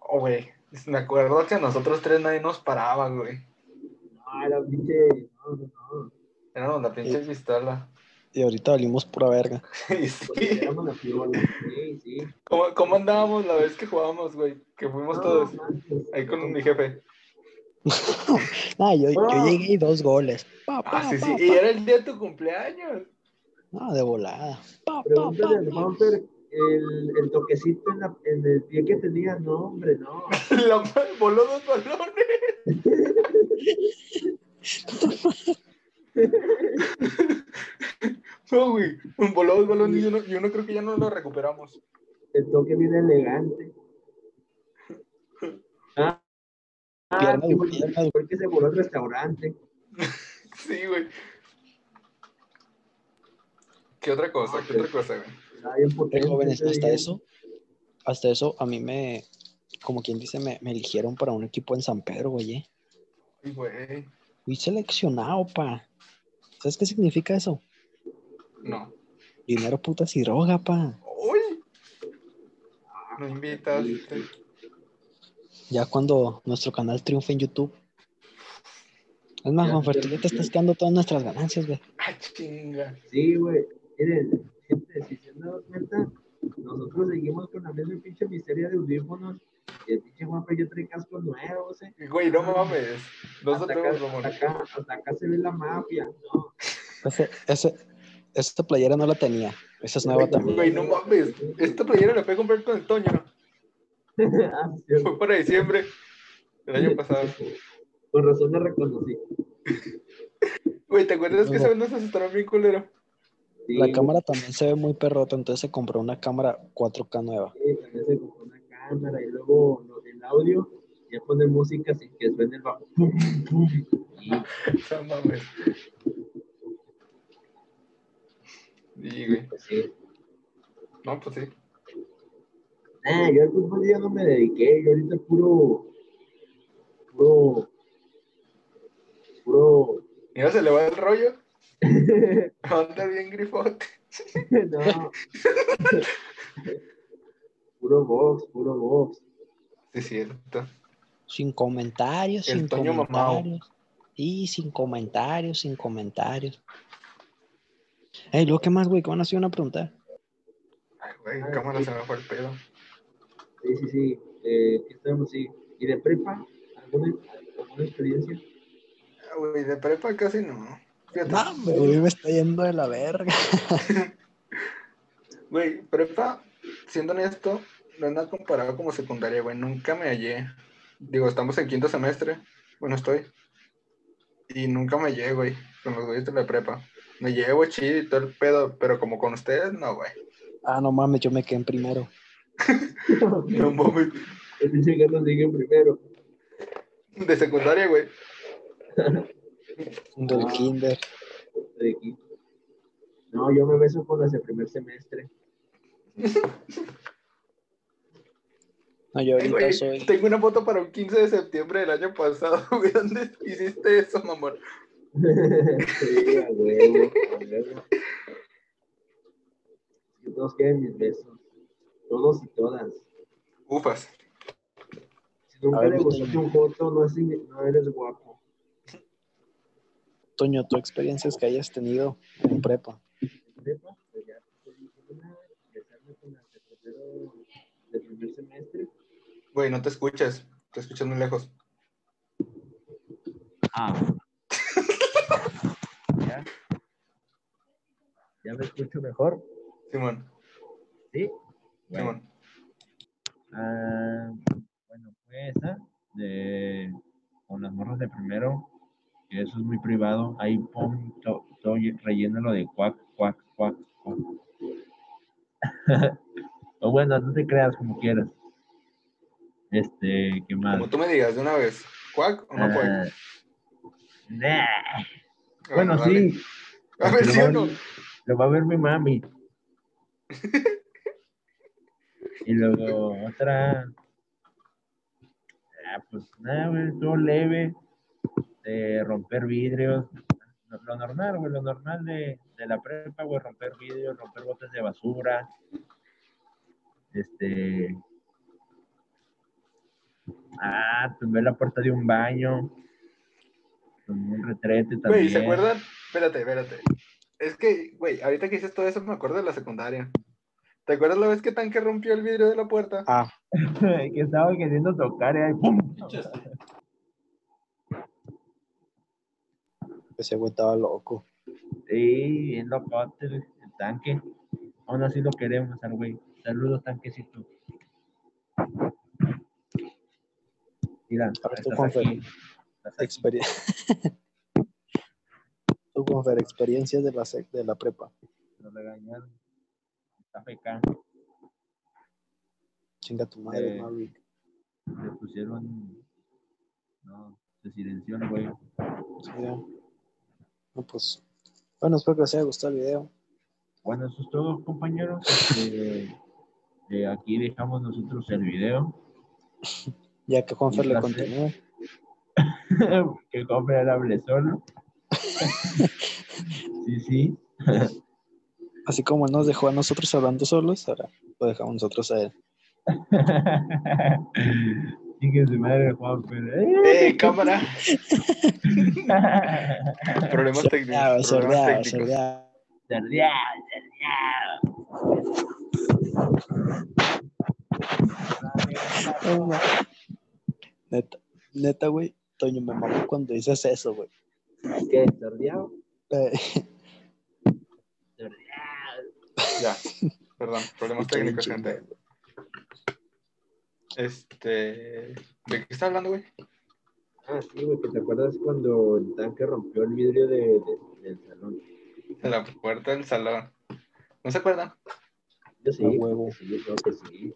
A: Oh, güey. Me acuerdo que a nosotros tres nadie nos paraba, güey.
B: No, era pinche. No, no, no.
A: Éramos la pinche pistola.
C: Y ahorita valimos pura verga. *laughs*
A: Sí.
B: la. Sí, sí.
A: ¿Cómo, ¿Cómo andábamos la vez que jugábamos, güey? Que fuimos
B: No,
A: todos ahí con mi jefe. *laughs*
C: Ah, yo, yo
B: Ah.
C: llegué y dos goles. Pa, pa,
A: Ah, sí, sí.
C: pa,
A: Y
C: pa.
A: era el día de tu cumpleaños.
C: No, de volada. Pa, pa,
B: El, el toquecito en, la, en el pie que tenía. No, hombre, no. *laughs*
A: La madre voló dos balones. *laughs* No, güey. Voló dos balones y uno, y uno creo que ya no lo recuperamos.
B: El toque viene elegante. Ah, ah
C: Pierna
B: sí,
C: de-
B: fue,
C: pierna de-
B: fue el que se voló al restaurante. *laughs*
A: Sí, güey. ¿Qué otra cosa? ¿Qué otra cosa, güey?
C: Eh,
B: potente
C: jóvenes, hasta eso, hasta eso, a mí me, como quien dice, me, me eligieron para un equipo en San Pedro, güey. eh.
A: Ay, güey.
C: Fui seleccionado, pa. ¿Sabes qué significa eso?
A: No.
C: Dinero, putas y droga, pa.
A: ¡Uy! No invitas.
C: Ya cuando nuestro canal triunfe en YouTube. Es más, te
B: ya.
C: estás quedando todas nuestras ganancias, güey.
A: ¡Ah, chinga!
B: Sí, güey. Miren, gente, si se han dado cuenta, nosotros seguimos con la misma pinche miseria de audífonos. Y el pinche guapo ya trae cascos nuevos, eh.
A: Güey, no mames.
B: Hasta acá,
A: Nosotros, como.
B: hasta, acá, hasta acá se ve la mafia. No.
C: Ese, ese, esta playera no la tenía. Esa es nueva también.
A: Güey, no mames. Esta playera la puede comprar con el Toño, ¿no? *laughs*
B: Ah,
A: Fue para diciembre del año pasado.
B: Por razón la reconocí.
A: Güey, ¿te acuerdas que esa vez nos asustaron bien culero?
B: Sí,
C: La
B: güey,
C: cámara también se ve muy perrota, entonces se compró una cámara 4K nueva.
B: sí, también se compró una cámara y luego lo del audio ya pone música sin que suene el bajo. Pum, pum. Y
A: No mames. Sí, güey.
B: pues sí.
A: No, pues sí.
B: Nah, yo al fútbol ya no me dediqué, yo ahorita puro, puro, puro,
A: Mira, se le va el rollo. Anda bien grifote. *laughs*
B: no, puro box, puro box.
A: Sí, es cierto.
C: Sin comentarios,
A: El
C: sin
A: Toño mamao.
C: comentarios. Y sin comentarios, sin comentarios. Ey, luego, ¿qué más, güey? ¿Qué van a hacer una pregunta?
A: Ay, Güey, cámara
B: sí.
A: se me fue el pedo.
B: Sí, sí, sí. Eh, ¿qué estamos? Sí. ¿Y de prepa? ¿Alguna, alguna experiencia?
A: Ah, Güey, de prepa casi no. Fíjate.
C: No, güey, me está yendo de la verga. *laughs*
A: Güey, prepa, siendo honesto, no es nada comparado como secundaria, güey. Nunca me hallé. Digo, estamos en quinto semestre. Bueno, estoy. Y nunca me hallé, güey, con los güeyes de la prepa. Me llevo chido y todo el pedo, pero como con ustedes, no, güey.
C: Ah, no mames, yo me quedé en primero. *laughs*
A: No mames.
B: El Carlos sigue en primero.
A: De secundaria, güey. *laughs*
C: Del
B: Ah.
C: kinder.
B: De. No, yo me beso con las de primer semestre.
C: No, yo ahorita
A: güey,
C: soy.
A: Tengo una foto para un 15 de septiembre del año pasado, *laughs* güey. ¿Dónde hiciste eso, mamón?
B: sí, a huevo, a huevo. Que todos quieren mis besos. Todos y todas.
A: Ufas.
B: Si nunca le gustaste un foto, no, es, no eres guapo.
C: Toño, tu experiencias que hayas tenido en prepa.
B: En prepa, pues ya una, besarme con las de primero, de primer semestre.
A: Güey, no te escuchas. Te escuchas muy lejos.
B: Ah. *laughs* ¿Ya? ¿Ya me escucho mejor?
A: Simón,
B: ¿Sí? Bueno,
A: Simón.
B: ah, bueno, fue esa de con las morras de primero, eso es muy privado. Ahí pon to- rellénalo de cuac, cuac, cuac, cuac. *laughs* o bueno, no te creas como quieras. Este, ¿qué más?
A: Como tú me digas de una vez. ¿Cuac o no
B: Ah,
A: cuac?
B: nah.
A: Ah,
B: Bueno,
A: dale.
B: sí.
A: A ver, o no.
B: ver- Lo va a ver mi mami. *laughs* y luego otra. Ah, pues nada, todo leve. De romper vidrios. Lo, normal, güey, lo normal de, de la prepa, güey, romper vidrios, romper botes de basura. Este. Ah, tumbé la puerta de un baño. Tumbé un retrete también.
A: Güey, ¿se acuerdan? Espérate, espérate. Es que, güey, ahorita que dices todo eso me acuerdo de la secundaria. ¿Te acuerdas la vez que Tanque rompió el vidrio de la puerta?
C: Ah, *laughs*
B: que estaba queriendo tocar y ahí, ¡pum!
C: Ese güey estaba loco.
B: Sí, bien locote el el tanque. Aún así lo queremos al güey. Saludos, tanquecito. Mira,
C: A ver, tú,
B: aquí.
C: Experiencia. *laughs* Tú, Confer, experiencias de la, sec- de la prepa.
B: Lo regañaron. Está feca.
C: Chinga tu madre,
B: Eh.
C: Mavi.
B: Le pusieron. No, se silenció el güey.
C: Sí, ya. No, pues. Bueno, espero que les haya gustado el video.
B: Bueno, eso es todo, compañeros. Este, eh, aquí dejamos nosotros el video.
C: Ya que Juanfer le continúe. *laughs*
B: que el hable solo. *laughs* sí, sí.
C: Así como nos dejó a nosotros hablando solos, ahora lo dejamos nosotros a él. *laughs*
B: Su madre, Juan, pero.
A: ¡Eh, cámara! *laughs* Problemas técnicos.
C: Sordeado, sordeado, sordeado. Ma- Neta, neta, güey. Toño, me mamó cuando dices eso, güey.
B: ¿Qué? ¿Cerdeado?
C: Eh.
A: Ya, perdón, problemas técnicos, gente. Este. ¿De qué está hablando, güey?
B: Ah, sí, güey, que te acuerdas cuando el tanque rompió el vidrio de, de- del salón.
A: De la puerta del salón. ¿No se acuerdan?
B: Yo sí,
C: huevo.
B: sí, yo creo que sí.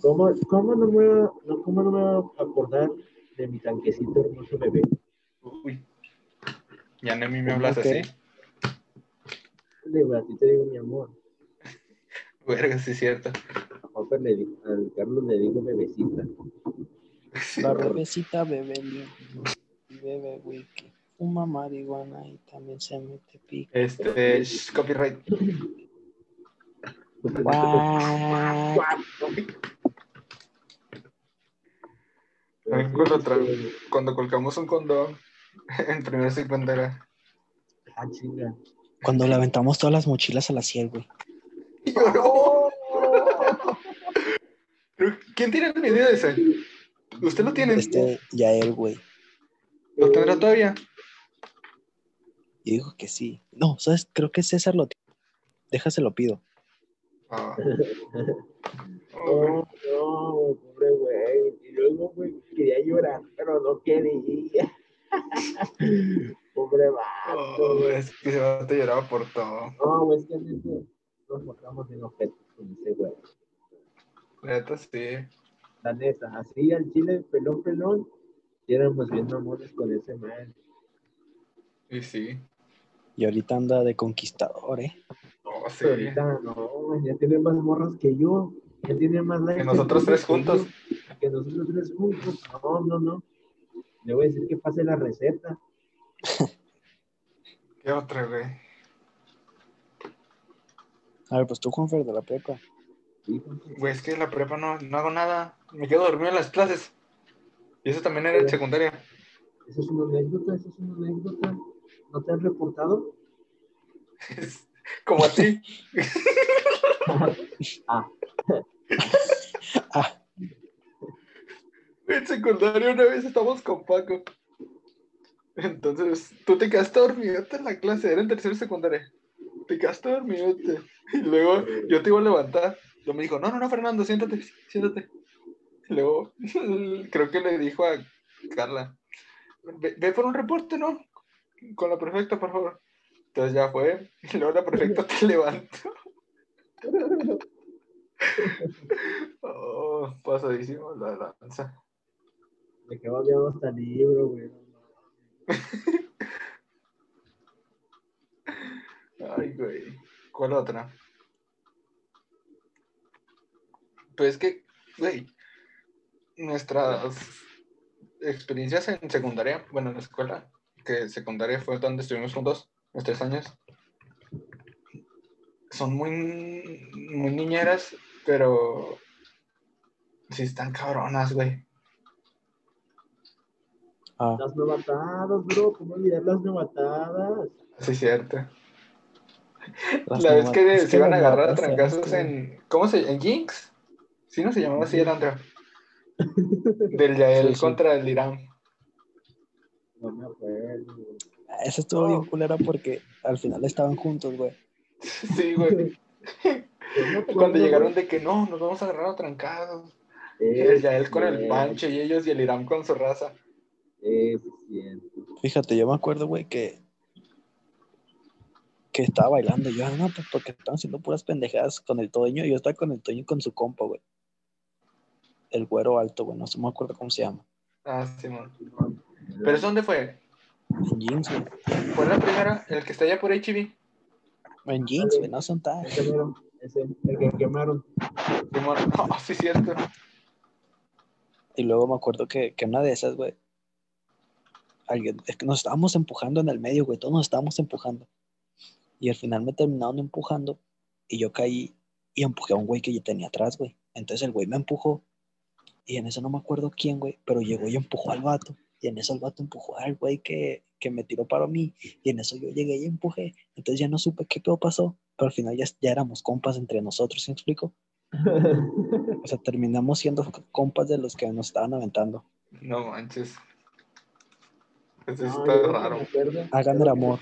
B: ¿Cómo, cómo, no me, voy a- no, ¿Cómo no me voy a acordar de mi tanquecito hermoso bebé?
A: Uy. Ya mí me hablas así.
B: A ti te digo mi amor. *laughs*
A: Verga, sí es cierto.
B: Le al Carlos le digo bebecita.
C: La bebecita bebe bebe wiki. Fuma marihuana y también se mete pico.
A: Este, sh, copyright. Cuando, cuando colgamos un condón *laughs* en primer secundaria.
B: Ah, chinga.
C: Cuando le aventamos todas las mochilas a la ciel, güey.
A: Y yo, no. Pero, ¿Quién tiene el video de ese? ¿Usted lo tiene?
C: Este, ya él, güey.
A: ¿Lo tendrá todavía?
C: Y dijo que sí. No, ¿sabes? Creo que César lo tiene. Déjaselo pido.
A: Ah. *laughs*
B: No, no, pobre güey. Y luego, güey, quería llorar, pero no quería. *laughs* pobre vato.
A: Oh,
B: güey.
A: es que se va a lloraba por todo.
B: No, güey, es que nos mostramos en objetos con ese güey.
A: Neta, sí.
B: La neta, así al chile, pelón, pelón, y éramos bien mamones con ese man.
A: Y sí.
C: Y ahorita anda de conquistador, ¿eh?
A: Oh, sí.
B: Pero ahorita, no, ya tiene más morras que yo. Ya tiene más likes.
A: Que nosotros tres juntos.
B: Que nosotros tres juntos. No, no, no. Le voy a decir que pase la receta. *laughs*
A: ¿Qué otra, güey?
C: A ver, pues tú, Juanfer, de la prepa.
A: Güey, es que en la prepa no, no hago nada. Me quedo dormido en las clases. Y eso también era en secundaria.
B: Eso es una anécdota, eso es una anécdota. ¿No te han reportado? *laughs*
A: Como a ti. *laughs*
B: Ah,
C: Ah, *laughs*
A: En secundaria una vez estamos con Paco. Entonces, tú te quedaste dormidote en la clase, era en tercera secundaria. Te quedaste dormidote. Y luego yo te iba a levantar. Yo me dijo, no, no, no, Fernando, siéntate, siéntate. Y luego *laughs* creo que le dijo a Carla, ve, ve por un reporte, ¿no? Con la prefecta, por favor. Entonces ya fue. Y luego la prefecta te *laughs* levantó. Oh, pasadísimo la lanza.
B: me quedo viendo hasta el libro, güey. *laughs*
A: Ay, güey. ¿Cuál otra? Pues es que, güey, nuestras experiencias en secundaria, bueno, en la escuela, que secundaria fue donde estuvimos juntos, los tres años, son muy, muy niñeras, pero sí están cabronas, güey.
C: ah,
B: Las novatadas, bro. ¿Cómo olvidar las novatadas?
A: Sí, es cierto.
C: las
A: La vez que se iban a agarrar a trancazos en. ¿Cómo se ¿En Jinx? Sí, no se llamaba así el Andrea. *laughs* Del Yael
C: Sí, sí.
A: contra el Irán.
B: No me acuerdo, güey.
C: Esa estuvo
A: Oh.
C: bien culera porque al final estaban juntos, güey.
A: Sí, güey. *laughs* Cuando llegaron
B: güey.
A: de que no, nos vamos a agarrar a trancados.
B: Es
A: El Yael con el Pancho y ellos y el Irán con su raza.
B: Es cierto.
C: Fíjate, yo me acuerdo, güey, que que estaba bailando. Yo, ah, no, pues porque estaban haciendo puras pendejadas con el Toño. Yo estaba con el Toño y con su compa, güey. El güero alto, güey, no sé, me acuerdo cómo se llama.
A: Ah, Simón. ¿Pero eso dónde fue?
C: En jeans, güey.
A: ¿Fue la primera? ¿El que está allá por HB?
C: En jeans, güey, no son tan.
B: Ese el que quemaron.
A: Simón. *laughs* Oh, sí, cierto.
C: Y luego me acuerdo que, que una de esas, güey, alguien, es que nos estábamos empujando en el medio, güey, todos nos estábamos empujando. Y al final me terminaron empujando y yo caí y empujé a un güey que yo tenía atrás, güey. Entonces el güey me empujó y en eso no me acuerdo quién, güey, pero llegó y empujó al vato. Y en eso el vato empujó al güey que, que me tiró para mí. Y en eso yo llegué y empujé. Entonces ya no supe qué pedo pasó, pero al final ya, ya éramos compas entre nosotros, ¿sí me explico? *laughs* O sea, terminamos siendo compas de los que nos estaban aventando.
A: No manches. Eso
B: No,
A: está
B: no
A: raro.
C: Hagan el amor.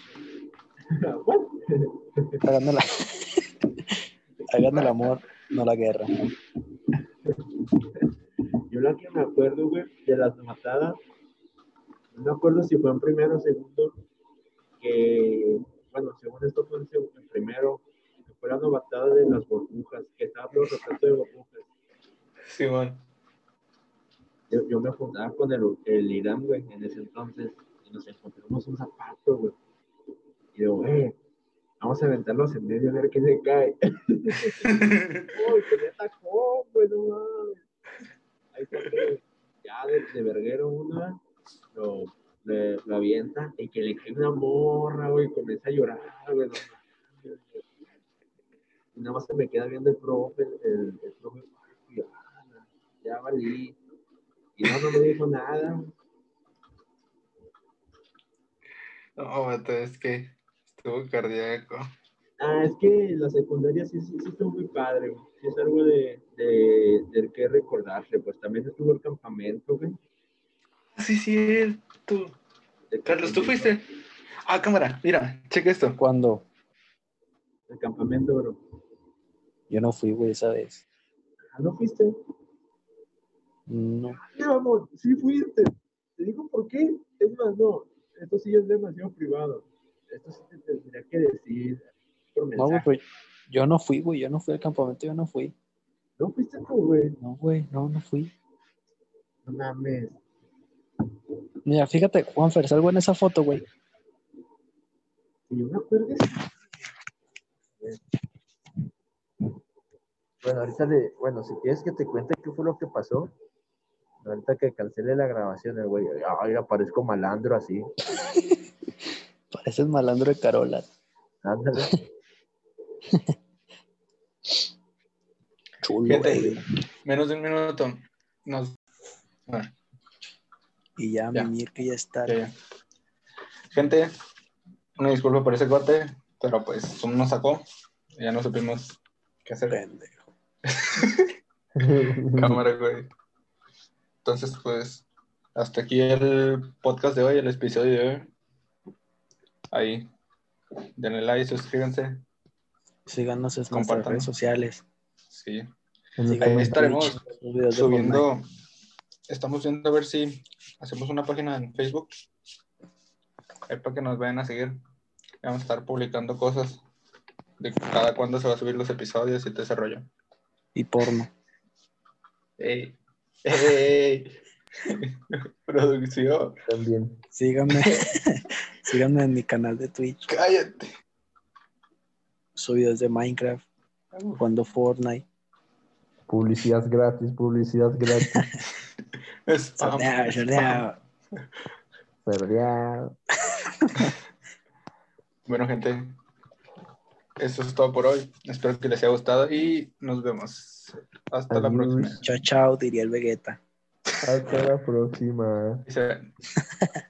C: *laughs* Hagan el, *laughs* hagan el amor, no la guerra.
B: Yo la que me acuerdo, güey, de las matadas, no me acuerdo si fue en primero o segundo, que, bueno, según esto fue en, primero, que fue la novatada de las burbujas, que estaba repleto de burbujas.
A: Simón.
B: Yo, yo me juntaba con el, el Irán, güey, en ese entonces, y nos encontramos un zapato, güey. Y digo, güey, vamos a aventarlos en medio a ver qué se cae. *laughs* *laughs* Uy, que me tacó, güey, no mames. Ya de, de verguero una lo, le, lo avienta y que le cae una morra, güey, y comienza a llorar, güey. Y nada más se me queda viendo el profe, el, el profe, "Ay, ya, ya valí. Y no, no me dijo nada.
A: No, es que estuvo cardíaco.
B: Ah, es que la secundaria sí, sí, sí estuvo muy padre, güey. Es algo de, de, del que recordarse. Pues también estuvo el campamento, güey.
A: Sí, sí, tú.
B: El
A: Carlos, ¿tú fuiste? Ah, cámara, mira, checa esto.
C: Cuando
B: El campamento, bro.
C: yo no fui, güey, esa vez.
B: Ah, ¿no fuiste?
C: No.
B: Sí, vamos, sí fuiste. Te digo por qué. Es más, no, esto sí es demasiado privado. Esto sí te tendría que decir por
C: No,
B: mensaje.
C: güey, pero yo no fui, güey. Yo no fui al campamento, yo no fui.
B: ¿No fuiste tú, güey?
C: No, güey, no, no fui.
B: No mames.
C: Mira, fíjate, Juanfer, salgo en esa foto, güey.
B: Si yo me acuerdo. Bueno, ahorita le, bueno, si quieres que te cuente qué fue lo que pasó, ahorita que cancele la grabación, el güey, ay, aparezco malandro así. *laughs*
C: Pareces malandro de Carola.
B: Ándale. *laughs*
C: Chulo,
A: menos de un minuto. Nos... Ah,
C: Y ya,
A: Ya.
C: mimir que ya está.
A: ya, ya. Gente, una disculpa por ese corte, pero pues Zoom nos sacó. y Ya no supimos qué hacer.
C: Pendejo. *laughs*
A: Cámara, güey. Entonces, pues, hasta aquí el podcast de hoy, el episodio de hoy. Ahí, denle like, suscríbanse.
C: Síganos en nuestras redes sociales.
A: Sí. Ahí estaremos subiendo. Estamos viendo a ver si hacemos una página en Facebook. Ahí para que nos vayan a seguir. Vamos a estar publicando cosas de cada cuándo se va a subir los episodios y todo ese rollo.
C: Y porno.
A: ¡Ey! ¡Ey! *laughs* Producción.
B: También.
C: Síganme. *laughs* *laughs* Síganme en mi canal de Twitch.
A: ¡Cállate!
C: Subo videos de Minecraft, jugando Fortnite.
D: Publicidad gratis, publicidad gratis. *laughs* Ya. *laughs*
A: Bueno, gente, eso es todo por hoy. Espero que les haya gustado y nos vemos. Hasta la próxima.
C: Chao, chao, diría el Vegeta.
D: Hasta la próxima. *laughs*